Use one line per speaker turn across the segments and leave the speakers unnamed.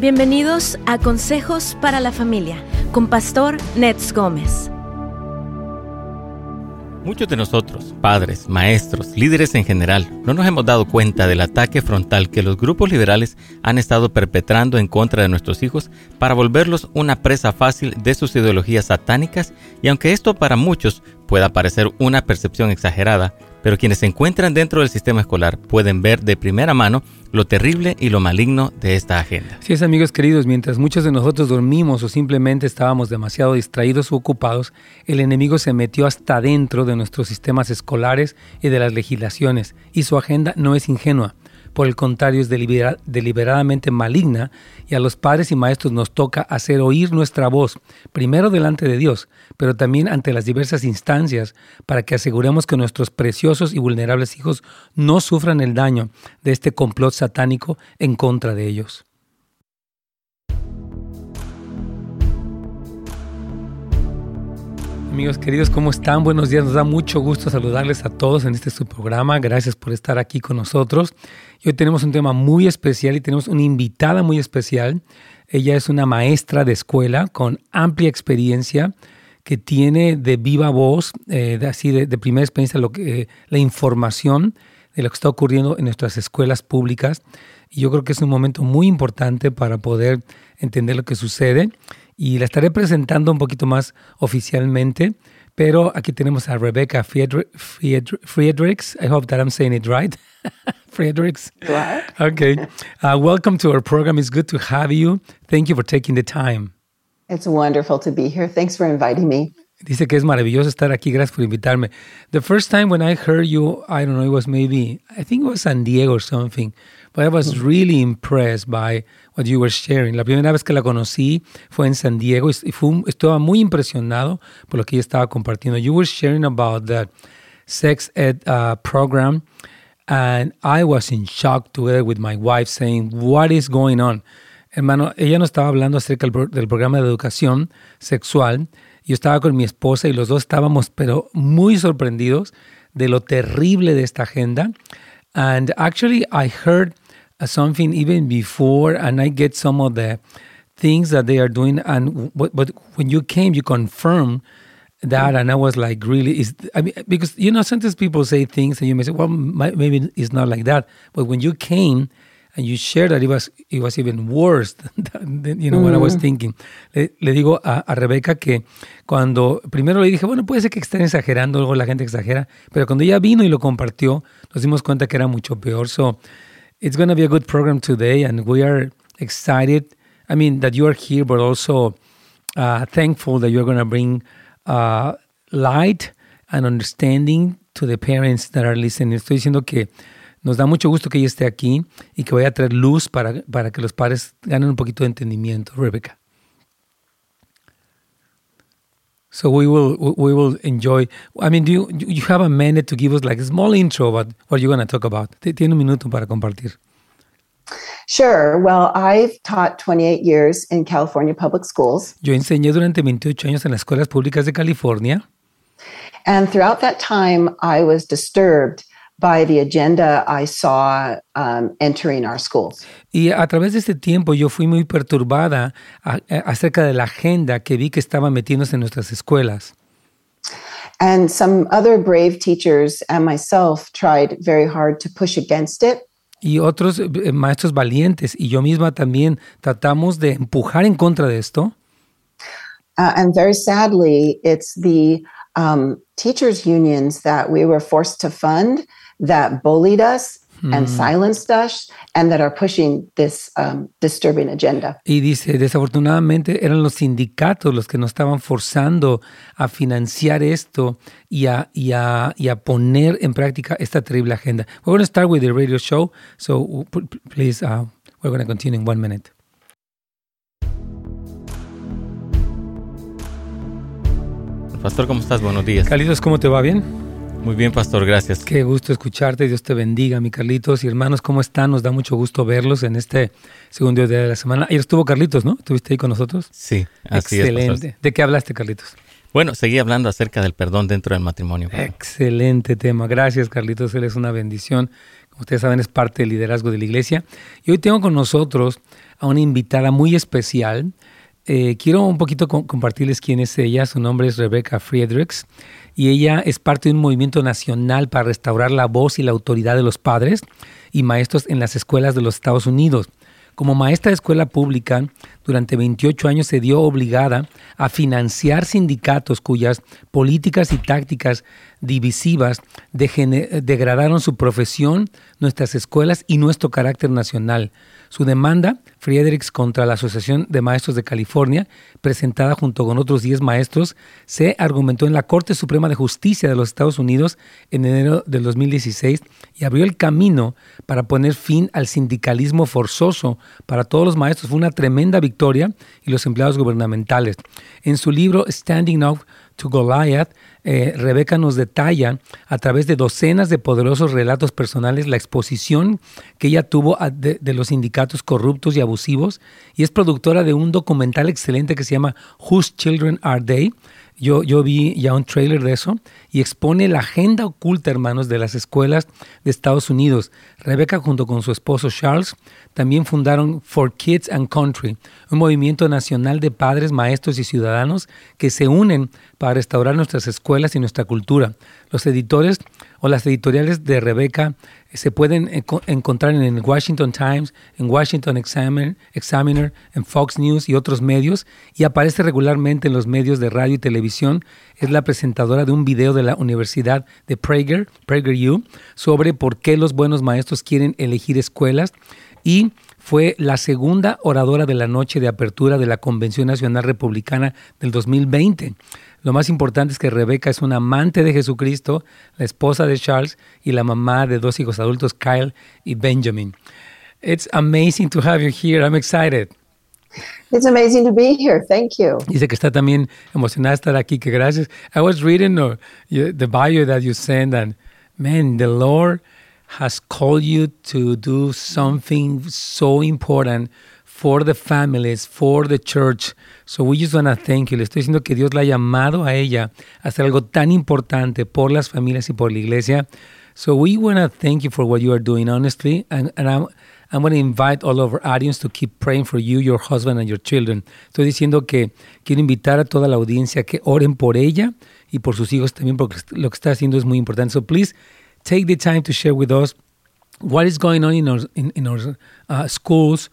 Bienvenidos a Consejos para la Familia con Pastor Nets Gómez.
Muchos de nosotros, padres, maestros, líderes en general, no nos hemos dado cuenta del ataque frontal que los grupos liberales han estado perpetrando en contra de nuestros hijos para volverlos una presa fácil de sus ideologías satánicas y aunque esto para muchos pueda parecer una percepción exagerada, pero quienes se encuentran dentro del sistema escolar pueden ver de primera mano lo terrible y lo maligno de esta agenda.
Sí, es amigos queridos, mientras muchos de nosotros dormimos o simplemente estábamos demasiado distraídos o ocupados, el enemigo se metió hasta dentro de nuestros sistemas escolares y de las legislaciones, y su agenda no es ingenua. Por el contrario, es deliberadamente maligna y a los padres y maestros nos toca hacer oír nuestra voz, primero delante de Dios, pero también ante las diversas instancias, para que aseguremos que nuestros preciosos y vulnerables hijos no sufran el daño de este complot satánico en contra de ellos. Amigos queridos, ¿cómo están? Buenos días. Nos da mucho gusto saludarles a todos en este su programa. Gracias por estar aquí con nosotros. hoy tenemos un tema muy especial y tenemos una invitada muy especial. Ella es una maestra de escuela con amplia experiencia que tiene de viva voz, eh, de, así de, primera experiencia, lo que, la información de lo que está ocurriendo en nuestras escuelas públicas. Y yo creo que es un momento muy importante para poder entender lo que sucede y la estaré presentando un poquito más oficialmente. Pero aquí tenemos a Rebecca Friedrichs. I hope that I'm saying it right. Friedrichs. Okay. Uh, welcome to our program. It's good to have you. Thank you for taking the time.
It's wonderful to be here. Thanks for inviting me.
Dice que es maravilloso estar aquí. Gracias por invitarme. The first time when I heard you, I don't know, it was maybe, I think it was San Diego or something, but I was mm. really impressed by what you were sharing. La primera vez que la conocí fue en San Diego y fue, estaba muy impresionado por lo que ella estaba compartiendo. You were sharing about the sex ed uh, program, and I was in shock together with my wife saying, What is going on? Hermano, ella nos estaba hablando acerca del programa de educación sexual yo estaba con mi esposa y los dos estábamos, pero muy sorprendidos de lo terrible de esta agenda. And actually, I heard something even before, and I get some of the things that they are doing. And but, but when you came, you confirmed that, and I was like, really? Is I mean, because you know, sometimes people say things, and you may say, well, maybe it's not like that. But when you came, and you shared that it was, it was even worse than, you know, what I was mm. thinking. Le, le digo a, a, Rebeca que cuando primero le dije, bueno, puede ser que estén exagerando, luego la gente exagera, pero cuando ella vino y lo compartió, nos dimos cuenta que era mucho peor. So it's going to be a good program today, and we are excited. I mean, that you are here, but also uh, thankful that you're going to bring uh, light and understanding to the parents that are listening. Estoy diciendo que Nos da mucho gusto que ella esté aquí y que vaya a traer luz para, para que los padres ganen un poquito de entendimiento. Rebecca. So we will we will enjoy. I mean, do you you have a minute to give us like a small intro about what you're going to talk about? Tiene un minuto para compartir.
Sure. Well, I've taught 28 years in California public schools.
Yo enseñé durante 28 años en las escuelas públicas de California.
And throughout that time, I was disturbed by the agenda I saw um, entering our schools.
Y a través de este tiempo yo fui muy perturbada a, a, acerca de la agenda que vi que estaba metiéndose en nuestras escuelas.
And some other brave teachers and myself tried very hard to push against it.
Y otros eh, maestros valientes y yo misma también tratamos de empujar en contra de esto.
Uh, and very sadly, it's the um, teachers unions that we were forced to fund that bullied us and hmm. silenced us and that are pushing this um, disturbing agenda.
Y dice, desafortunadamente eran los sindicatos los que nos estaban forzando a financiar esto y a, y a, y a poner en práctica esta terrible agenda. We're going to start with the radio show, so please, uh, we're going to continue in one minute.
Pastor, ¿cómo estás? Buenos días.
Carlitos, ¿cómo te va? ¿Bien?
Muy bien, Pastor, gracias.
Qué gusto escucharte, Dios te bendiga, mi Carlitos. Y hermanos, ¿cómo están? Nos da mucho gusto verlos en este segundo día de la semana. Ayer estuvo Carlitos, ¿no? ¿Estuviste ahí con nosotros?
Sí,
así Excelente. ¿De qué hablaste, Carlitos?
Bueno, seguí hablando acerca del perdón dentro del matrimonio.
Excelente tema. Gracias, Carlitos. Él es una bendición ustedes saben, es parte del liderazgo de la iglesia. Y hoy tengo con nosotros a una invitada muy especial. Eh, quiero un poquito compartirles quién es ella. Su nombre es Rebecca Friedrichs y ella es parte de un movimiento nacional para restaurar la voz y la autoridad de los padres y maestros en las escuelas de los Estados Unidos. Como maestra de escuela pública, durante 28 años se dio obligada a financiar sindicatos cuyas políticas y tácticas divisivas degradaron su profesión, nuestras escuelas y nuestro carácter nacional. Su demanda, Friedrichs contra la Asociación de Maestros de California, presentada junto con otros 10 maestros, se argumentó en la Corte Suprema de Justicia de los Estados Unidos en enero del 2016 y abrió el camino para poner fin al sindicalismo forzoso para todos los maestros. Fue una tremenda victoria y los empleados gubernamentales. En su libro Standing Up to Goliath, eh, Rebeca nos detalla a través de docenas de poderosos relatos personales la exposición que ella tuvo de, de, los sindicatos corruptos y abusivos y es productora de un documental excelente que se llama Whose Children Are They? Yo, yo vi ya un trailer de eso y expone la agenda oculta, hermanos, de las escuelas de Estados Unidos. Rebeca junto con su esposo Charles también fundaron For Kids and Country, un movimiento nacional de padres, maestros y ciudadanos que se unen para restaurar nuestras escuelas y nuestra cultura. Los editores o las editoriales de Rebeca eh, se pueden encontrar en el Washington Times, en Washington Examiner, Examiner, en Fox News y otros medios y aparece regularmente en los medios de radio y televisión. Es la presentadora de un video de la Universidad de Prager, PragerU, sobre por qué los buenos maestros quieren elegir escuelas y fue la segunda oradora de la noche de apertura de la Convención Nacional Republicana del 2020. Lo más importante es que Rebeca es una amante de Jesucristo, la esposa de Charles y la mamá de dos hijos adultos, Kyle y Benjamin. It's amazing to have you here. I'm excited.
It's amazing to be here. Thank you.
Dice que está también emocionada estar aquí, que gracias. I was reading uh, the bio that you sent and man, the Lord has called you to do something so important for the families, for the church. So we just want to thank you. Le estoy diciendo que Dios la ha llamado a ella a hacer algo tan importante por las familias y por la iglesia. So we want to thank you for what you are doing, honestly. And, and I'm, I'm going to invite all of our audience to keep praying for you, your husband, and your children. Estoy diciendo que quiero invitar a toda la audiencia que oren por ella y por sus hijos también, porque lo que está haciendo es muy importante. So please take the time to share with us what is going on in our, in, in our uh, schools,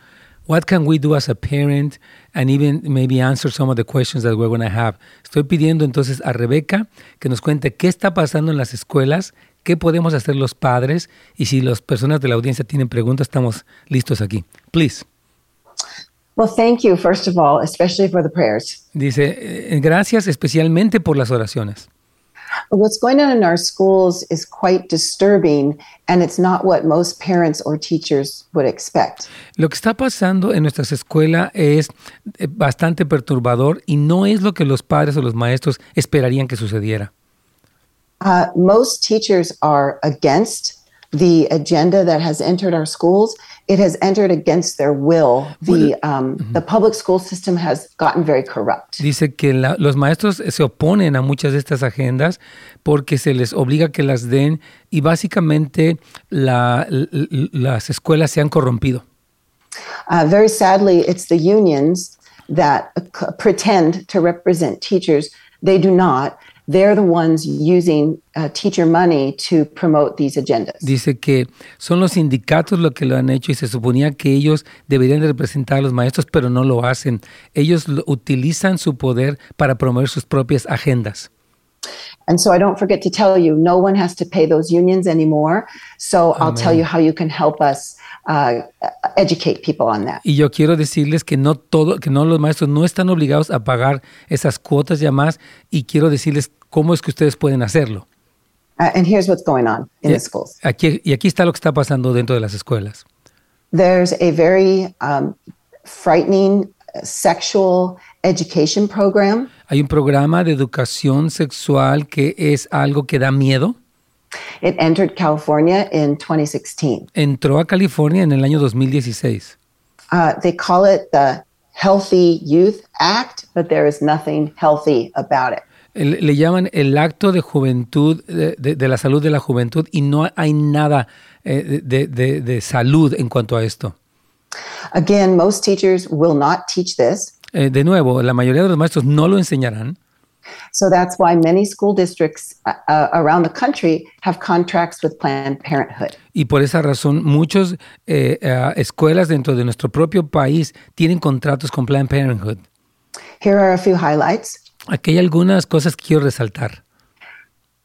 what can we do as a parent, and even maybe answer some of the questions that we're going to have. Estoy pidiendo entonces a Rebeca que nos cuente qué está pasando en las escuelas, qué podemos hacer los padres, y si las personas de la audiencia tienen preguntas, estamos listos aquí. Please.
Well, thank you, first of all, especially for the prayers.
Dice, eh, gracias especialmente por las oraciones.
What's going on in our schools is quite disturbing and it's not what most parents or teachers would expect.
Lo que está pasando en nuestras escuelas es eh, bastante perturbador y no es lo que los padres o los maestros esperarían que sucediera.
Uh, most teachers are against the agenda that has entered our schools it has entered against their will. The, um, the public school system has gotten very corrupt.
Dice que la, los maestros se oponen a muchas de estas agendas porque se les obliga que las den y básicamente la, las escuelas se han corrompido.
Uh, very sadly, it's the unions that pretend to represent teachers. They do not. They're the ones using uh, teacher money to promote these agendas.
Dice que son los sindicatos los que lo han hecho y se suponía que ellos deberían de representar a los maestros, pero no lo hacen. Ellos lo, utilizan su poder para promover sus propias agendas.
And so I don't forget to tell you, no one has to pay those unions anymore. So Amen. I'll tell you how you can help us uh, educate people on that.
Y yo quiero decirles que no todo, que no los maestros no están obligados a pagar esas cuotas ya más. Y quiero decirles ¿Cómo es que ustedes pueden hacerlo?
Uh, and here's what's going on in the schools.
Aquí, y aquí está lo que está pasando dentro de las escuelas.
There's a very um, frightening sexual education program.
Hay un programa de educación sexual que es algo que da miedo.
It entered California in 2016.
Entró a California en el año 2016.
Uh, they call it the Healthy Youth Act, but there is nothing healthy about it
le llaman el acto de juventud, de, de, la salud de la juventud, y no hay nada eh, de, salud en cuanto a esto.
Again, most teachers will not teach this.
Eh, de nuevo, la mayoría de los maestros no lo enseñarán.
So that's why many school districts uh, uh, around the country have contracts with Planned Parenthood.
Y por esa razón, muchas escuelas dentro de nuestro propio país tienen contratos con Planned Parenthood.
Here are a few highlights.
Aquí hay algunas cosas que quiero resaltar.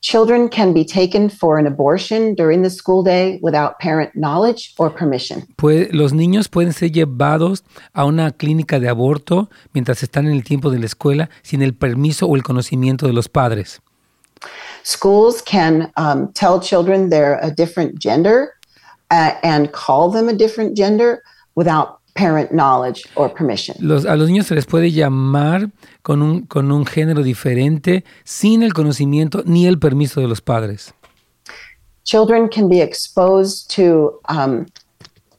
Children can be taken for an abortion during the school day without parent knowledge or permission.
Puede- los niños pueden ser llevados a una clínica de aborto mientras están en el tiempo de la escuela sin el permiso o el conocimiento de los padres.
Schools can um, tell children they're a different gender uh, and call them a different gender without parent knowledge or permission.
Los- a los niños se les puede llamar con un, con un género diferente sin el conocimiento ni el permiso de los padres.
Children can be exposed to um,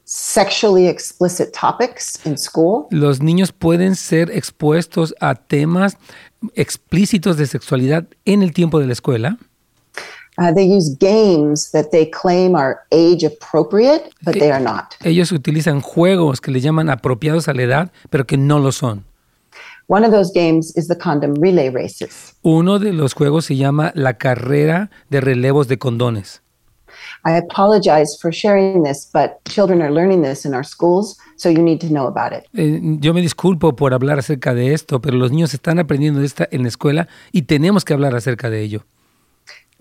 sexually explicit topics in school.
Los niños pueden ser expuestos a temas explícitos de sexualidad en el tiempo de la escuela.
Uh, they use games that they claim are age appropriate, but they are not.
Ellos utilizan juegos que les llaman apropiados a la edad, pero que no lo son.
One of those games is the condom relay races.
Uno de los juegos se llama la carrera de relevos de condones.
I apologize for sharing this, but children are learning this in our schools, so you need to know about it.
Eh, yo me disculpo por hablar acerca de esto, pero los niños están aprendiendo de esta en la escuela y tenemos que hablar acerca de ello.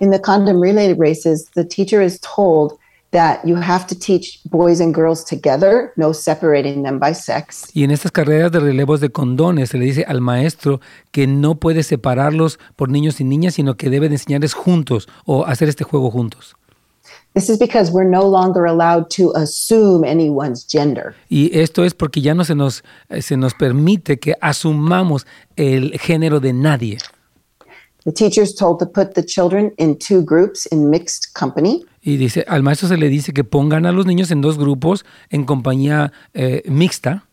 In the condom relay races, the teacher is told that you have to teach boys and girls together, no separating them by sex.
Y en estas carreras de relevos de condones se le dice al maestro que no puede separarlos por niños y niñas, sino que debe de enseñarles juntos o hacer este juego juntos.
This is because we're no longer allowed to assume anyone's gender.
Y esto es porque ya no se nos, eh, se nos permite que asumamos el género de nadie.
The teacher's told to put the children in two groups in mixed company.
Y dice, al maestro se le dice que pongan a los niños en dos grupos en compañía eh, mixta.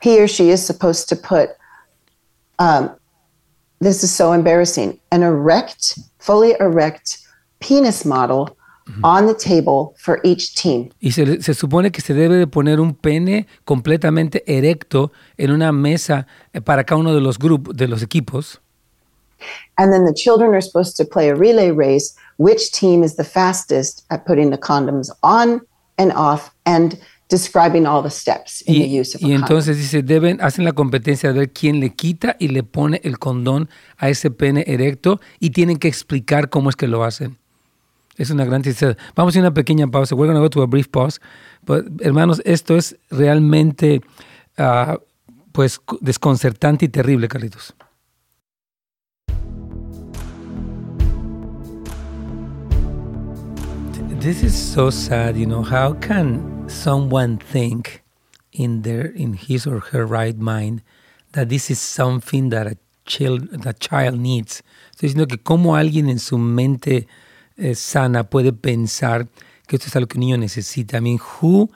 He or she is supposed to put, um, this is so embarrassing, an erect, fully erect penis model on the table for each team.
Y se, se supone que se debe de poner un pene completamente erecto en una mesa eh, para cada uno de los grupos, de los equipos.
And then the children are supposed to play a relay race. Which team is the fastest at putting the condoms on and off and describing all the steps in the
Y,
use of
y
a condom?
entonces dice, deben, hacen la competencia de ver quién le quita y le pone el condón a ese pene erecto y tienen que explicar cómo es que lo hacen. Es una gran tristeza. Vamos a ir a una pequeña pausa. We're going to go to a brief pause. But, hermanos, esto es realmente ah, pues co- desconcertante y terrible, Carlitos. This is so sad, you know. How can someone think in their in his or her right mind that this is something that a child that child needs? Estoy diciendo que cómo alguien en su mente eh, sana puede pensar que esto es algo que un niño necesita. I mean, who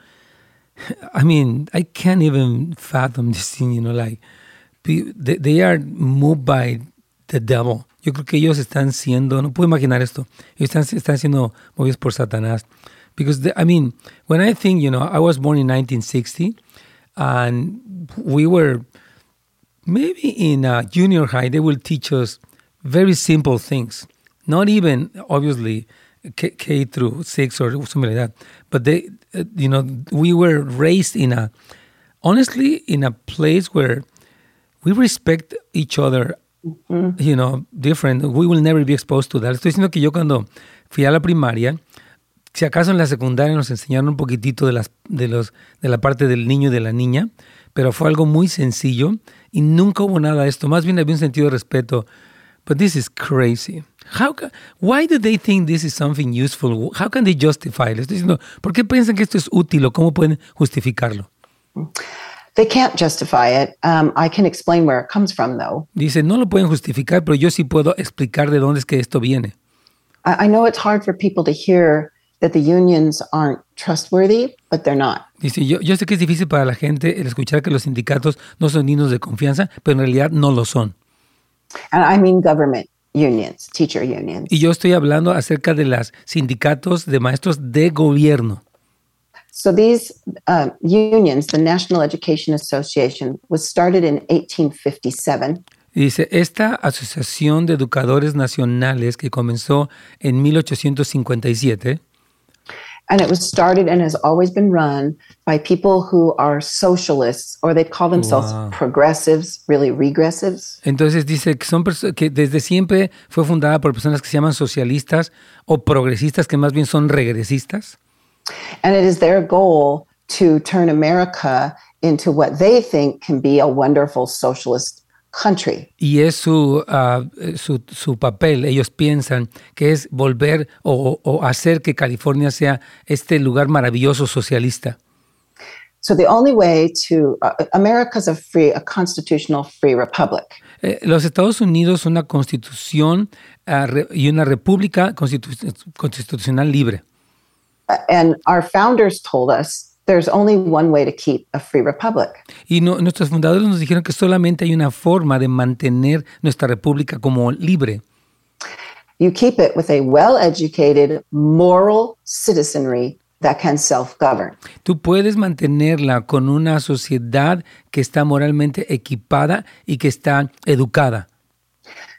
I mean, I can't even fathom this thing, you know, like they, they are moved by the devil. Yo creo que ellos están siendo, no puedo imaginar esto, ellos están, están siendo movidos por Satanás. Because, the- I mean, when I think, you know, I was born in 1960 and we were maybe in uh, junior high, they will teach us very simple things. Not even, obviously, K, K through six or something like that. But they, you know, we were raised in a, honestly, in a place where we respect each other, you know, different. We will never be exposed to that. Estoy diciendo que yo cuando fui a la primaria, si acaso en la secundaria nos enseñaron un poquitito de, las, de, los, de la parte del niño y de la niña, pero fue algo muy sencillo y nunca hubo nada de esto. Más bien había un sentido de respeto. But this is crazy. How ca- why do they think this is something useful? How can they justify it? Estoy diciendo, ¿por qué piensan que esto es útil o cómo pueden justificarlo?
They can't justify it. Um, I can explain where it comes from, though.
Dice, no lo pueden justificar, pero yo sí puedo explicar de dónde es que esto viene.
I, I know it's hard for people to hear that the unions aren't trustworthy, but they're not.
Dice, yo, yo sé que es difícil para la gente el escuchar que los sindicatos no son dignos de confianza, pero en realidad no lo son.
And I mean government. unions, teacher unions.
Y yo estoy hablando acerca de los sindicatos de maestros de gobierno.
So these uh, unions, the National Education Association, was started in 1857.
Y dice, esta Asociación de Educadores Nacionales que comenzó en 1857
And it was started and has always been run by people who are socialists, or they call themselves
Wow.
progressives, really regressives.
Entonces dice que son que desde siempre fue fundada por personas que se llaman socialistas o progresistas, que más bien son regresistas.
And it is their goal to turn America into what they think can be a wonderful socialist country.
Y es su, ah, su, su papel, ellos piensan que es volver o, o hacer que California sea este lugar maravilloso socialista.
So the only way to uh, America's a free, a constitutional free republic.
Eh, los Estados Unidos una constitución ah, re- y una república constitu- constitucional libre.
And our founders told us there's only one way to keep a free republic.
Y no- nuestros fundadores nos dijeron que solamente hay una forma de mantener nuestra república como libre.
You keep it with a well educated, moral citizenry that can self govern.
Tú puedes mantenerla con una sociedad que está moralmente equipada y que está educada.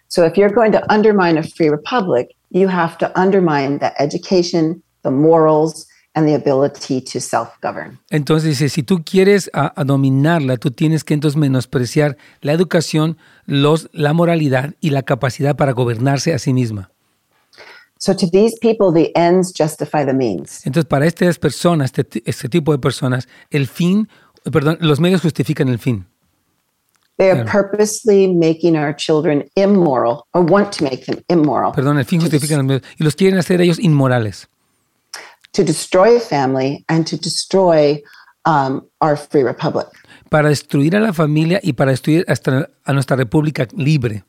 So if you're going to undermine a free republic, you have to undermine the education, the morals, and the ability to self govern.
Entonces dice, si tú quieres a, a dominarla, tú tienes que entonces menospreciar la educación, los, la moralidad y la capacidad para gobernarse a sí misma.
So to these people, the ends justify the means.
Entonces para estas personas, este, este tipo de personas, el fin, perdón, los medios justifican el fin.
They are purposely making our children immoral or want to make them immoral
Perdón, el fin justifica los medios y los quieren hacer ellos inmorales
to destroy a family and to destroy um, our free republic.
para destruir a la familia y para destruir hasta a nuestra república libre.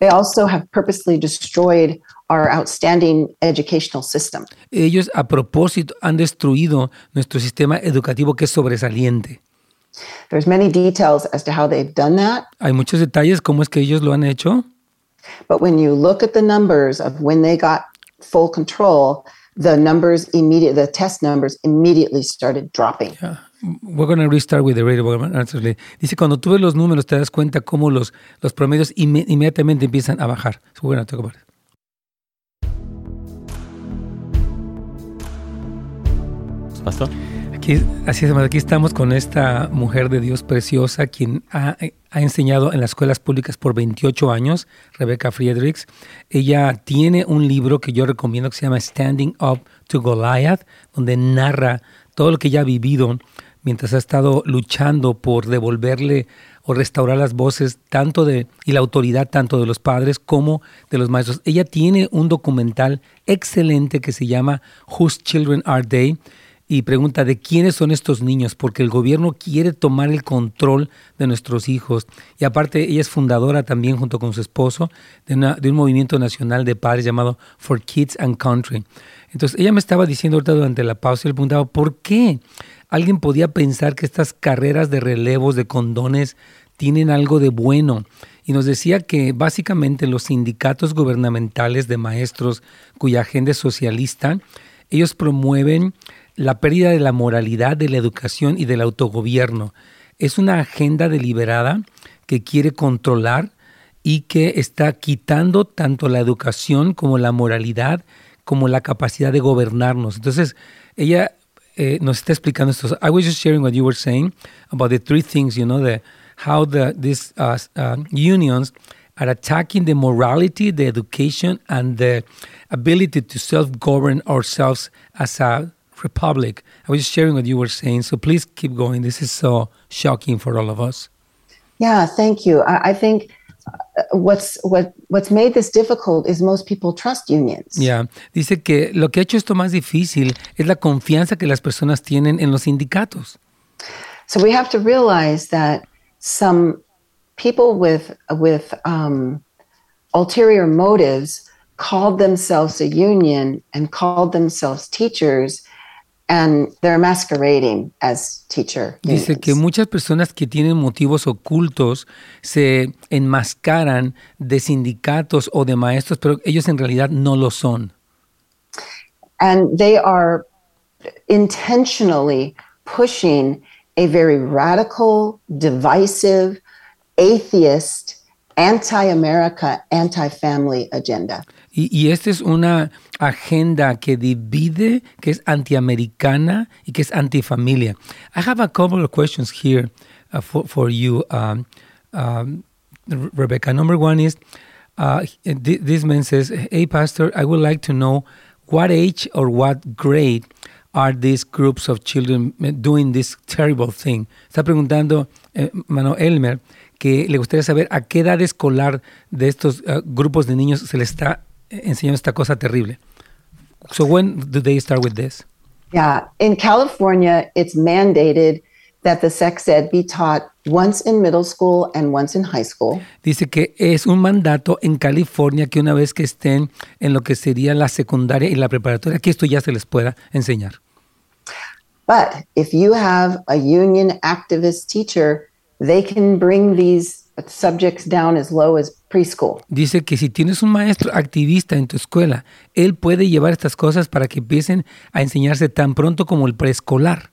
They also have purposely destroyed our outstanding educational system.
Ellos a propósito han destruido nuestro sistema educativo que es sobresaliente.
There's many details as to how they've done that,
Hay muchos detalles cómo es que ellos lo han hecho,
but when you look at the numbers of when they got full control, the numbers immediate the test numbers immediately started dropping.
We're going to restart with the radio. Dice, cuando tú ves los números te das cuenta cómo los, los promedios inme- inmediatamente empiezan a bajar. So we're going to talk about it.
Pastor.
Así es, aquí estamos con esta mujer de Dios preciosa, quien ha, enseñado en las escuelas públicas por 28 años, Rebecca Friedrichs. Ella tiene un libro que yo recomiendo que se llama Standing Up to Goliath, donde narra todo lo que ella ha vivido mientras ha estado luchando por devolverle o restaurar las voces tanto de y la autoridad tanto de los padres como de los maestros. Ella tiene un documental excelente que se llama Whose Children Are They? Y pregunta de quiénes son estos niños, porque el gobierno quiere tomar el control de nuestros hijos. Y aparte, ella es fundadora también, junto con su esposo, de, un movimiento nacional de padres llamado For Kids and Country. Entonces, ella me estaba diciendo ahorita durante la pausa, y le preguntaba, ¿por qué alguien podía pensar que estas carreras de relevos, de condones, tienen algo de bueno? Y nos decía que básicamente los sindicatos gubernamentales de maestros cuya agenda es socialista, ellos promueven la pérdida de la moralidad, de la educación y del autogobierno. Es una agenda deliberada que quiere controlar y que está quitando tanto la educación como la moralidad, como la capacidad de gobernarnos. Entonces, ella eh, nos está explicando esto. I was just sharing what you were saying about the three things, you know, the, how the, these uh, uh, unions are attacking the morality, the education, and the ability to self-govern ourselves as a republic. I was sharing what you were saying, so please keep going. This is so shocking for all of us.
Yeah, thank you. I, I think uh, what's what what's made this difficult is most people trust unions.
Ya, dice que lo que ha hecho esto más difícil es la confianza que las personas tienen en los sindicatos.
So we have to realize that some people with with um, ulterior motives called themselves a union and called themselves teachers and they're masquerading as teacher.
Dice que muchas personas que tienen motivos ocultos se enmascaran de sindicatos o de maestros, pero ellos en realidad no lo son.
and they are intentionally pushing a very radical, divisive, atheist, anti America, anti family agenda.
Y, y esta es una agenda que divide, que es antiamericana y que es antifamilia. I have a couple of questions here uh, for, for you, um, um, Re- Rebecca. Number one is uh, th- this man says, Hey, Pastor, I would like to know what age or what grade are these groups of children doing this terrible thing? Está preguntando eh, Mano Elmer que le gustaría saber a qué edad escolar de estos uh, grupos de niños se les está enseñando esta cosa terrible. So when do they start with this?
Yeah. In California, it's mandated that the sex ed be taught once in middle school and once in high school.
Dice que es un mandato en California que una vez que estén en lo que sería la secundaria y la preparatoria, que esto ya se les pueda enseñar.
But if you have a union activist teacher, they can bring these subjects down as low as preschool.
Dice que si tienes un maestro activista en tu escuela, él puede llevar estas cosas para que empiecen a enseñarse tan pronto como el preescolar.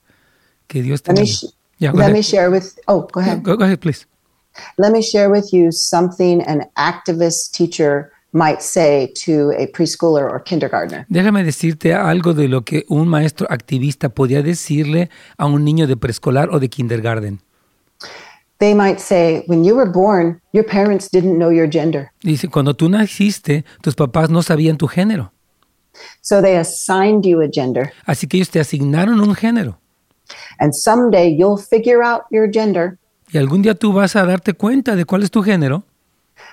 Que Dios te
Let me,
bendiga. Yeah,
let
ahead.
me share with oh go ahead.
Go, go ahead, please.
Let me share with you something an activist teacher might say to a preschooler or kindergartner.
Déjame decirte algo de lo que un maestro activista podría decirle a un niño de preescolar o de kindergarten.
They might say, When you were born, your parents didn't know your gender.
Dice, cuando tú naciste, tus papás no sabían tu género.
So they assigned you a gender.
Así que ellos te asignaron un género.
And someday you'll figure out your gender
Y algún día tú vas a darte cuenta de cuál es tu género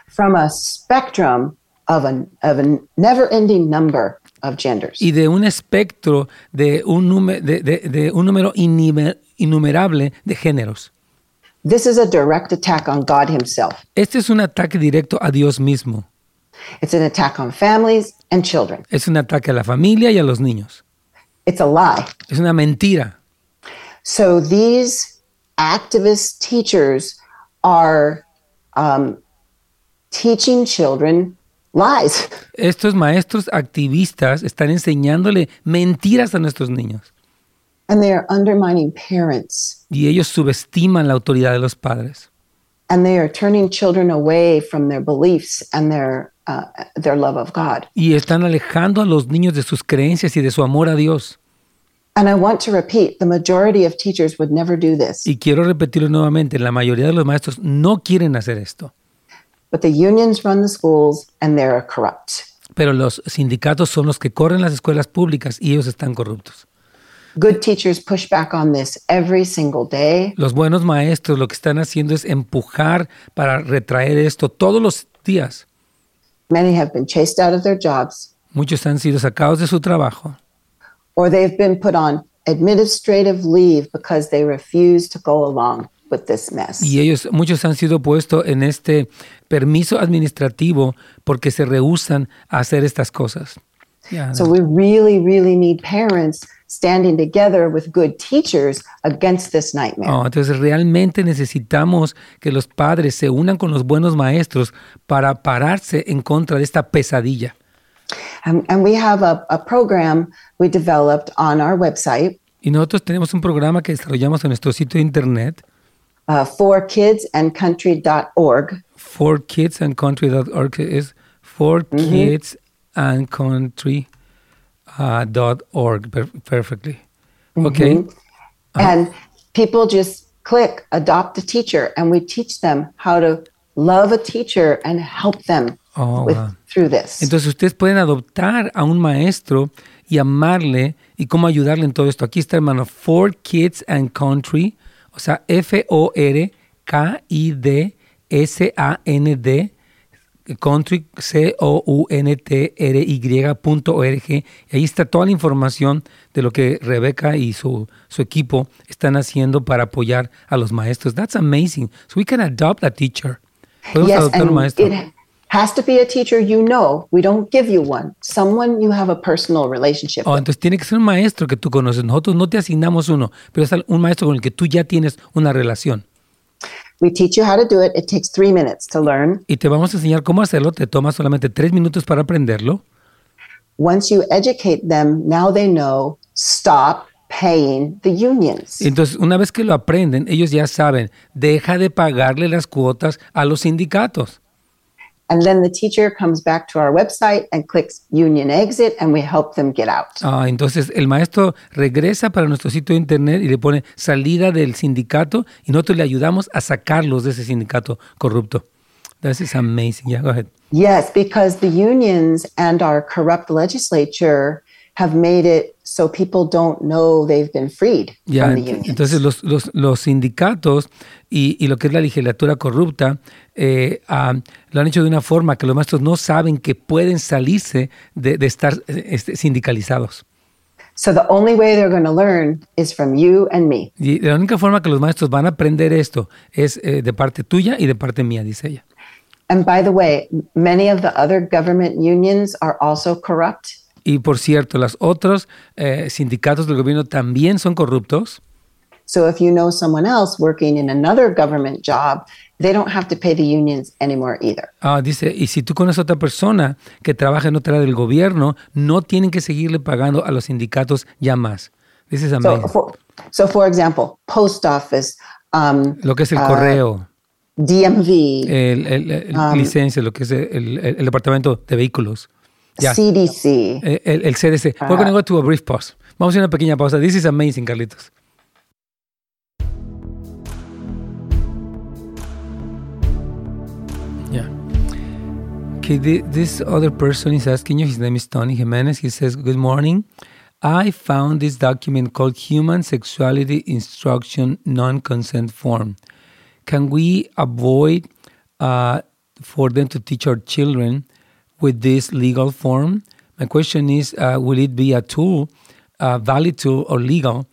from a spectrum of a, of a never ending number of genders.
y de un espectro de un, número, de, de- de un número innumerable de géneros.
This is a direct attack on God Himself.
Este es un ataque directo a Dios mismo.
It's an attack on families and children.
Es un ataque a la familia y a los niños.
It's a lie.
Es una mentira.
So these activist teachers are um, teaching children lies.
Estos maestros activistas están enseñándole mentiras a nuestros niños.
And they are undermining parents.
Y ellos subestiman la autoridad de los padres.
And they are turning children away from their beliefs and their, uh, their love of God.
Y están alejando a los niños de sus creencias y de su amor a Dios.
And I want to repeat the majority of teachers would never do this.
Y quiero repetirlo nuevamente, la mayoría de los maestros no quieren hacer esto.
But the unions run the schools and they're corrupt.
Pero los sindicatos son los que corren las escuelas públicas y ellos están corruptos.
Good teachers push back on this every single day.
Los buenos maestros lo que están haciendo es empujar para retraer esto todos los días.
Many have been chased out of their jobs
Muchos han sido sacados de su trabajo
or they've been put on administrative leave because they refuse to go along with this mess.
y ellos muchos han sido puestos en este permiso administrativo porque se rehusan a hacer estas cosas.
So we really, really need parents standing together with good teachers against this nightmare.
Oh, entonces realmente necesitamos que los padres se unan con los buenos maestros para pararse en contra de esta pesadilla.
And, and we have a, a program we developed on our website
Y nosotros tenemos un programa que desarrollamos en nuestro sitio de internet,
uh, for kidsandcountry.org.
forkidsandcountry.org, es forkidsandcountry.org per- perfectly. Okay.
And people just click adopt a teacher, and we teach them how to love a teacher and help them
Oh,
with,
wow.
through this.
Entonces ustedes pueden adoptar a un maestro y amarle y cómo ayudarle en todo esto. Aquí está, hermano, For Kids and Country, o sea, F-O-R-K-I-D-S-A-N-D, country, C-O-U-N-T-R-Y punto org. Y ahí está toda la información de lo que Rebeca y su, su equipo están haciendo para apoyar a los maestros. That's amazing. So we can adopt a teacher. Podemos
yes,
adoptar un maestro.
it Has to be a teacher you know. We don't give you one. Someone you have a personal relationship
Oh,
with.
entonces tiene que ser un maestro que tú conoces. Nosotros no te asignamos uno, pero es un maestro con el que tú ya tienes una relación.
We teach you how to do it. It takes three minutes to learn.
Y te vamos a enseñar cómo hacerlo. Te toma solamente tres minutos para aprenderlo.
Once you educate them, now they know stop paying the unions.
Entonces, una vez que lo aprenden, ellos ya saben, deja de pagarle las cuotas a los sindicatos.
And then the teacher comes back to our website and clicks union exit, and we help them get out.
Ah, entonces, el maestro regresa para nuestro sitio de internet y le pone salida del sindicato y nosotros le ayudamos a sacarlos de ese sindicato corrupto. That is amazing. Yeah, go ahead.
Yes, because the unions and our corrupt legislature have made it so people don't know they've been freed
Ya,
from the unions.
entonces los, los, los sindicatos y, y lo que es la legislatura corrupta eh, ah, lo han hecho de una forma que los maestros no saben que pueden salirse de, de estar este, sindicalizados.
so the only way they're going to learn is from you and me.
Y la única forma que los maestros van a aprender esto es eh, de parte tuya y de parte mía, dice ella.
And by the way, many of the other government unions are also corrupt.
Y por cierto, los otros eh, sindicatos del gobierno también son corruptos.
So if you know someone else working in another government job, they don't have to pay the unions anymore either.
Ah, dice, y si tú conoces a otra persona que trabaja en otra del gobierno, no tienen que seguirle pagando a los sindicatos ya más. This is
So
amazing.
for, so for example, post office, um,
lo que es el
ah,
correo,
DMV,
el, el- el
um,
licencia, lo que es el- el departamento de vehículos. Ya.
CDC.
El, el CDC. We're going to go to a brief pause. Vamos a una pequeña pausa. This is amazing, Carlitos. Yeah. Okay, thi- this other person is asking you. His name is Tony Jimenez. He says, Good morning. I found this document called Human Sexuality Instruction Non Consent Form. Can we avoid uh, for them to teach our children with this legal form? My question is uh, Will it be a tool, a valid tool or legal,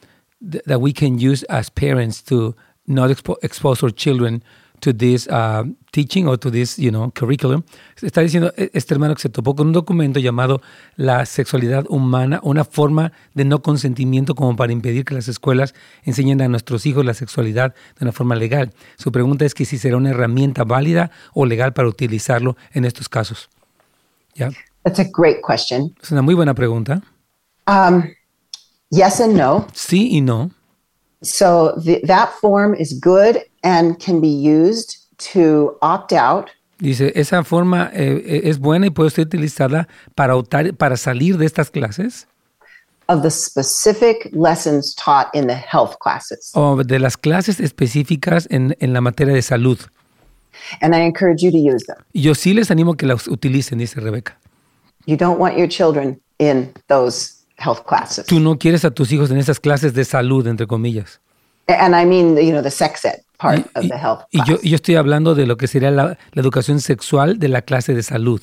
th- that we can use as parents to not expo- expose our children to this uh, teaching or to this, you know, curriculum. Está diciendo e- este hermano que se topó con un documento llamado La sexualidad humana, una forma de no consentimiento como para impedir que las escuelas enseñen a nuestros hijos la sexualidad de una forma legal. Su pregunta es que si será una herramienta válida o legal para utilizarlo en estos casos. ¿Ya?
That's a great question.
Es una muy buena pregunta.
Um, yes and no.
Sí y no.
So the, that form is good and can be used to opt out
Dice, esa forma eh, eh, es buena y puede usted utilizarla para, optar- para salir de estas clases
of the specific lessons taught in the health classes.
o de las clases específicas en, en la materia de salud.
And I encourage you to use them.
Yo sí les animo que las utilicen, dice Rebeca.
You don't want your children in those health classes.
Tú no quieres a tus hijos en esas clases de salud, entre comillas.
And I mean, you know, the sex ed part
Y,
of the health
y
class.
yo, y yo estoy hablando de lo que sería la, la educación sexual de la clase de salud.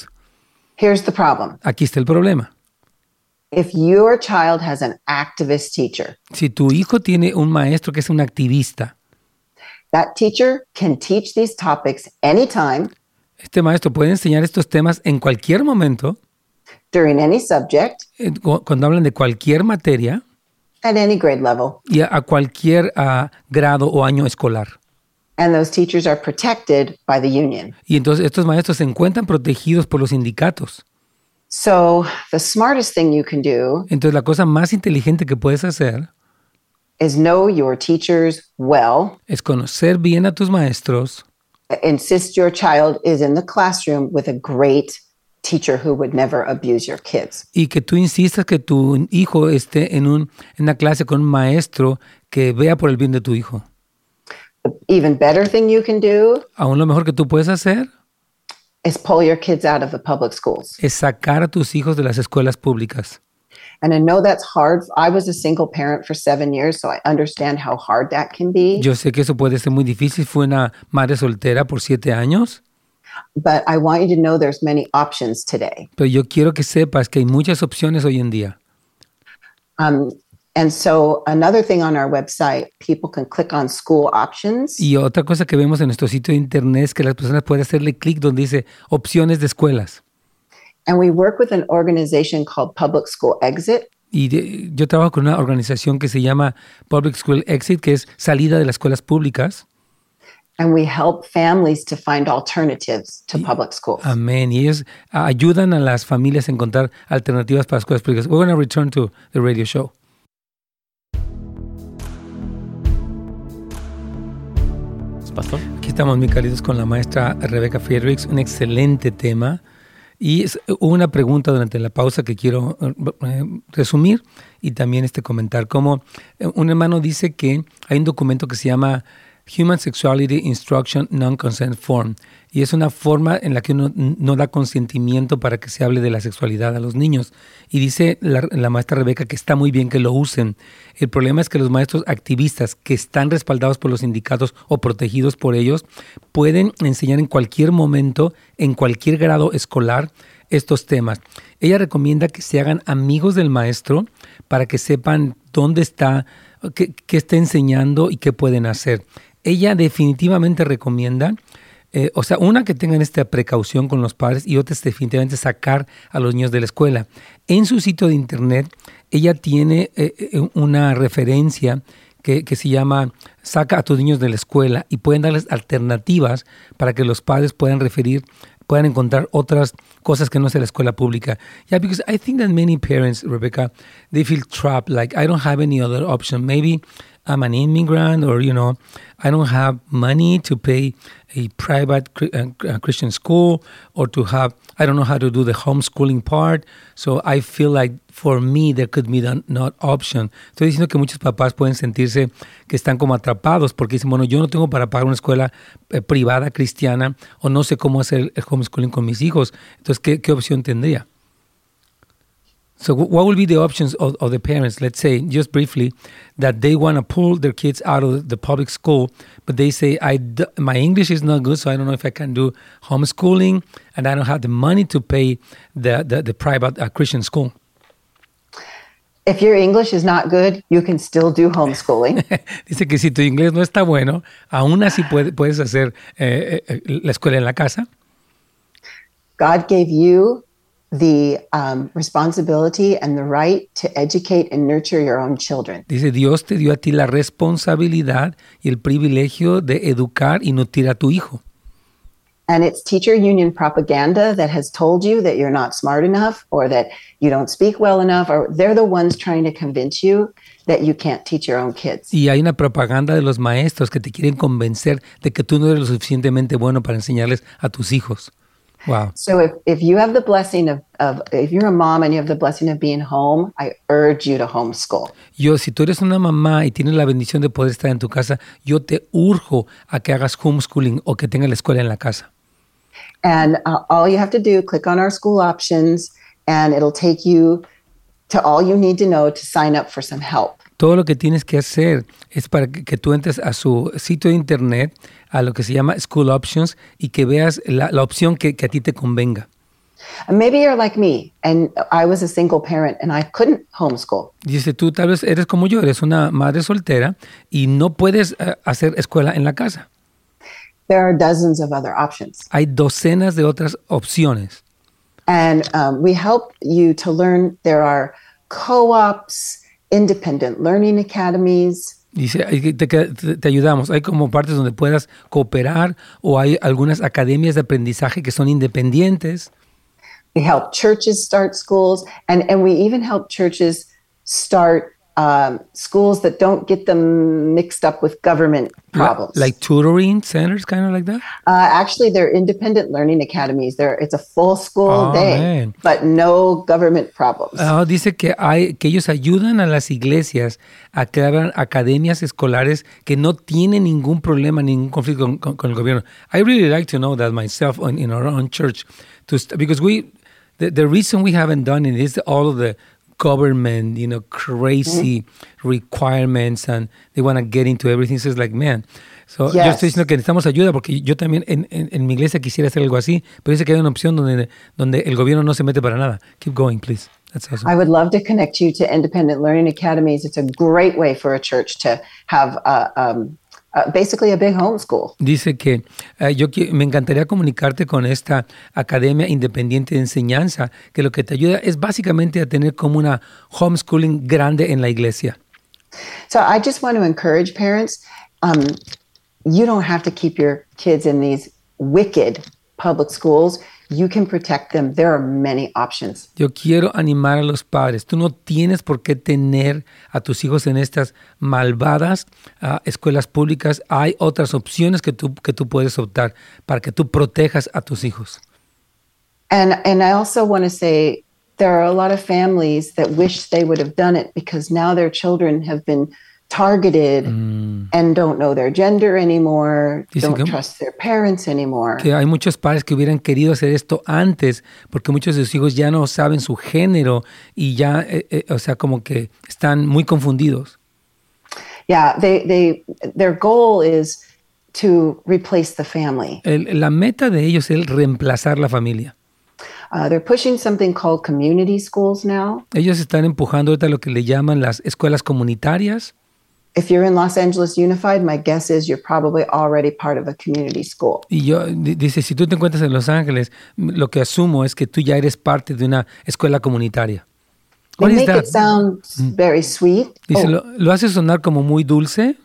Here's the problem.
Aquí está el problema.
If your child has an activist teacher,
Si tu hijo tiene un maestro que es un activista,
that teacher can teach these topics anytime
este maestro puede enseñar estos temas en cualquier momento,
during any subject
eh, cu- cuando hablan de cualquier materia
at any grade level.
y a, cualquier ah, grado o año escolar.
And those teachers are protected by the union.
Y entonces estos maestros se encuentran protegidos por los sindicatos.
So the smartest thing you can do
Entonces la cosa más inteligente que puedes hacer
is know your teachers well.
es conocer bien a tus maestros,
Insist your child is in the classroom with a great teacher who would never abuse your kids.
y que tú insistas que tu hijo esté en, un, en una clase con un maestro que vea por el bien de tu hijo.
The even better thing you can do
Aún lo mejor que tú puedes hacer
is pull your kids out of the public schools.
es sacar a tus hijos de las escuelas públicas.
And I know that's hard. I was a single parent for seven years, so I understand how hard that can be.
Yo sé que eso puede ser muy difícil. Fue una madre soltera por siete años,
But I want you to know there's many options today.
pero yo quiero que sepas que hay muchas opciones hoy en día.
Um, And so another thing on our website, people can click on school options.
Y otra cosa que vemos en nuestro sitio de internet es que las personas pueden hacerle clic donde dice opciones de escuelas.
And we work with an organization called Public School Exit.
Y de- yo trabajo con una organización que se llama Public School Exit, que es salida de las escuelas públicas.
And we help families to find alternatives to public schools.
Amén. Y ellos ayudan a las familias a encontrar alternativas para escuelas públicas. We're going to return to the radio show.
Pastor.
Aquí estamos muy cálidos con la maestra Rebecca Friedrichs, un excelente tema. Y es- hubo una pregunta durante la pausa que quiero eh, resumir y también este comentar. Como eh, un hermano dice que hay un documento que se llama Human Sexuality Instruction Non-Consent Form. Y es una forma en la que uno no da consentimiento para que se hable de la sexualidad a los niños. Y dice la, la maestra Rebeca que está muy bien que lo usen. El problema es que los maestros activistas que están respaldados por los sindicatos o protegidos por ellos pueden enseñar en cualquier momento, en cualquier grado escolar, estos temas. Ella recomienda que se hagan amigos del maestro para que sepan dónde está, qué, qué está enseñando y qué pueden hacer. Ella definitivamente recomienda, eh, o sea, una que tengan esta precaución con los padres y otra es definitivamente sacar a los niños de la escuela. En su sitio de internet, ella tiene eh, eh, una referencia que, que se llama Saca a tus niños de la escuela y pueden darles alternativas para que los padres puedan referir puedan encontrar otras cosas que no sea la escuela pública. Yeah, because I think that many parents, Rebecca, they feel trapped. Like I don't have any other option. Maybe I'm an immigrant, or you know, I don't have money to pay a private uh, uh, Christian school, or to have I don't know how to do the homeschooling part. So I feel like for me there could be not option. Estoy diciendo que muchos papás pueden sentirse que están como atrapados porque dicen, bueno, yo no tengo para pagar una escuela eh, privada cristiana o no sé cómo hacer el homeschooling con mis hijos. Entonces, ¿qué, qué opción tendría? So, what will be the options of, of the parents? Let's say, just briefly, that they want to pull their kids out of the public school, but they say, I d- my English is not good, so I don't know if I can do homeschooling, and I don't have the money to pay the, the, the private uh, Christian school.
If your English is not good, you can still do homeschooling.
Dice que si tu inglés no está bueno, aún así puede- puedes hacer eh, eh, la escuela en la casa.
God gave you the um, responsibility and the right to educate and nurture your own children.
Dice, Dios te dio a ti la responsabilidad y el privilegio de educar y nutrir a tu hijo.
And it's teacher union propaganda that has told you that you're not smart enough or that you don't speak well enough, or they're the ones trying to convince you that you can't teach your own kids.
Y hay una propaganda de los maestros que te quieren convencer de que tú no eres lo suficientemente bueno para enseñarles a tus hijos. Wow.
So if, if you have the blessing of, of, if you're a mom and you have the blessing of being home, I urge you to homeschool.
Yo, si tú eres una mamá y tienes la bendición de poder estar en tu casa, yo te urjo a que hagas homeschooling o que tengas la escuela en la casa.
And uh, all you have to do, click on our school options, and it'll take you to all you need to know to sign up for some help.
Todo lo que tienes que hacer es para que, tú entres a su sitio de internet, a lo que se llama School Options, y que veas la, la opción que, que a ti te convenga.
Maybe you're like me, and I was a single parent and I couldn't homeschool.
Dice, tú tal vez eres como yo, eres una madre soltera y no puedes eh, hacer escuela en la casa.
There are dozens of other options.
Hay docenas de otras opciones.
And um, we help you to learn. There are co ops, independent learning academies.
Dice, "Ay, te, te- te ayudamos. Hay como partes donde puedas cooperar o hay algunas academias de aprendizaje que son independientes.
We help churches start schools, and, and we even help churches start um, schools that don't get them mixed up with government problems.
Like tutoring centers, kind of like that.
uh, actually, they're independent learning academies. They're, it's a full school
Oh,
day,
man.
but no government problems.
Ah, dice que hay que ellos ayudan a las iglesias a crear academias escolares que no tienen ningún problema, ningún conflicto con, con- con el gobierno. I really like to know that myself in, in our own church, to st- because we, the, the reason we haven't done it is all of the government, you know, crazy requirements, and they want to get into everything. So it's like, man. So yo
Yes.
estoy diciendo que necesitamos ayuda porque yo también en, en, en mi iglesia quisiera hacer algo así, pero dice que hay una opción donde, donde el gobierno no se mete para nada. Keep going, please. That's awesome.
I would love to connect you to independent learning academies. It's a great way for a church to have uh, um, uh, basically a big homeschool.
Dice que eh, yo qui- me encantaría comunicarte con esta academia independiente de enseñanza, que lo que te ayuda es básicamente a tener como una homeschooling grande en la iglesia.
So I just want to encourage parents. Um, you don't have to keep your kids in these wicked public schools. You can protect them. There are many options.
Yo quiero animar a los padres. Tú no tienes por qué tener a tus hijos en estas malvadas ah, escuelas públicas. Hay otras opciones que tú, que tú puedes optar para que tú protejas a tus hijos.
And and I also want to say there are a lot of families that wish they would have done it because now their children have been targeted and don't know their gender anymore,
Dice
don't
que-
trust their parents anymore.
Que hay muchos padres que hubieran querido hacer esto antes porque muchos de sus hijos ya no saben su género y ya, eh, eh, o sea, como que están muy confundidos.
Yeah, they they their goal is to replace the family.
El- la meta de ellos es reemplazar la familia.
Uh, they're pushing something called community schools now.
Ellos están empujando ahorita lo que le llaman las escuelas comunitarias.
If you're in Los Angeles Unified, my guess is you're probably already part of a community school.
Y yo, di- dice, si tú te encuentras en Los Ángeles, lo que asumo es que tú ya eres parte de una escuela comunitaria.
They make
that?
it sound very sweet,
Dice,
Oh,
lo, lo hace sonar como muy dulce,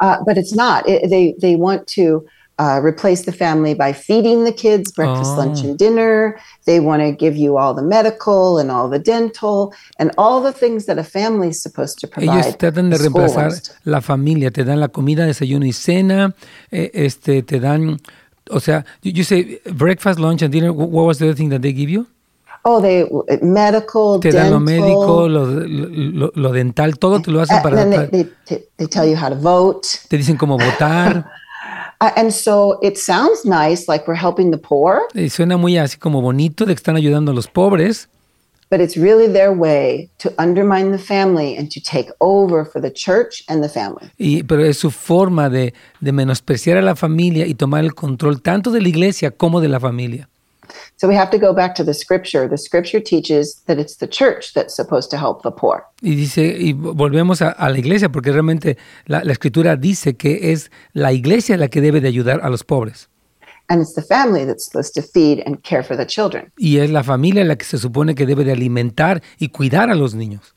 uh, but it's not. It, they they want to uh, replace the family by feeding the kids breakfast,
Oh.
lunch, and dinner. They want to give you all the medical and all the dental and all the things that a family is supposed to provide.
ellos tratan de reemplazar la familia, te dan la comida, desayuno y cena, eh, este, te dan, o sea, you, you say breakfast, lunch and dinner, what was the other thing that they give you?
Oh, they medical,
Te dan lo médico, lo, lo- lo dental, todo te lo hacen
and
para...
then they, they, they tell you how to vote.
te dicen cómo votar,
and so it sounds nice, like we're helping the poor,
eh, suena muy así como bonito de que están ayudando a los pobres,
but it's really their way to undermine the family and to take over for the church and the family.
Y, pero es su forma de, de menospreciar a la familia y tomar el control tanto de la iglesia como de la familia.
So we have to go back to the scripture. The scripture teaches that it's the church that's supposed to help the poor.
Y dice, y volvemos a, a la iglesia, porque realmente la, la escritura dice que es la iglesia la que debe de ayudar a los pobres.
And it's the family that's supposed to feed and care for the children.
Y es la familia la que se supone que debe de alimentar y cuidar a los niños.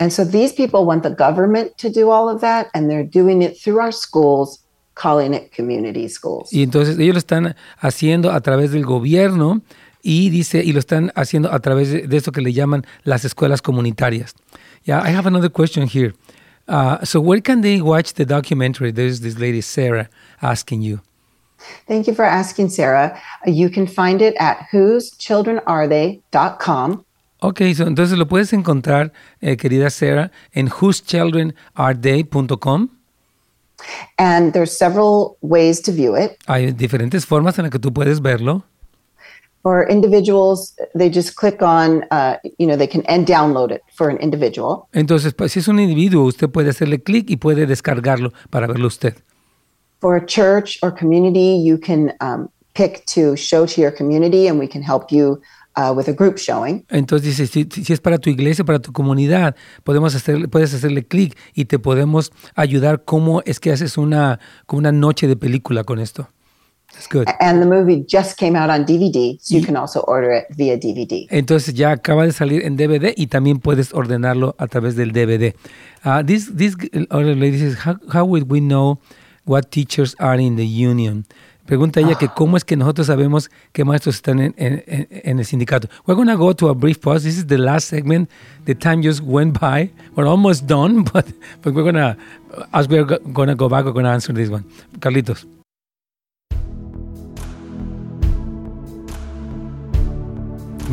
And so these people want the government to do all of that, and they're doing it through our schools, calling it community schools.
Y entonces ellos lo están haciendo a través del gobierno y dice, y lo están haciendo a través de, de eso que le llaman las escuelas comunitarias. Yeah, I have another question here. Uh, so where can they watch the documentary? There's this lady, Sarah, asking you.
Thank you for asking, Sarah. You can find it at whoschildrenarethe.com.
Ok, so, entonces lo puedes encontrar, eh, querida Sarah, en whoschildrenarethe.com.
And there's several ways to view it.
Hay diferentes formas en las que tú puedes verlo.
For individuals, they just click on, uh, you know, they can and download it for an individual.
Entonces, pues, si es un individuo, usted puede hacerle clic y puede descargarlo para verlo usted.
For a church or community, you can um, pick to show to your community, and we can help you uh, with a group showing.
Entonces dice, si, si es para tu iglesia, para tu comunidad, podemos hacer, puedes hacerle clic y te podemos ayudar cómo es que haces una, como una noche de película con esto. That's good.
And the movie just came out on DVD, so you can also order it via DVD.
Entonces ya acaba de salir en DVD y también puedes ordenarlo a través del DVD. Uh, this this other lady says, how, how would we know what teachers are in the union? Pregunta ella que cómo es que nosotros sabemos qué maestros están en, en, en- en el sindicato. We're going to go to a brief pause. This is the last segment. The time just went by. We're almost done, but, but we're going to, as we're going to go back, we're going to answer this one. Carlitos.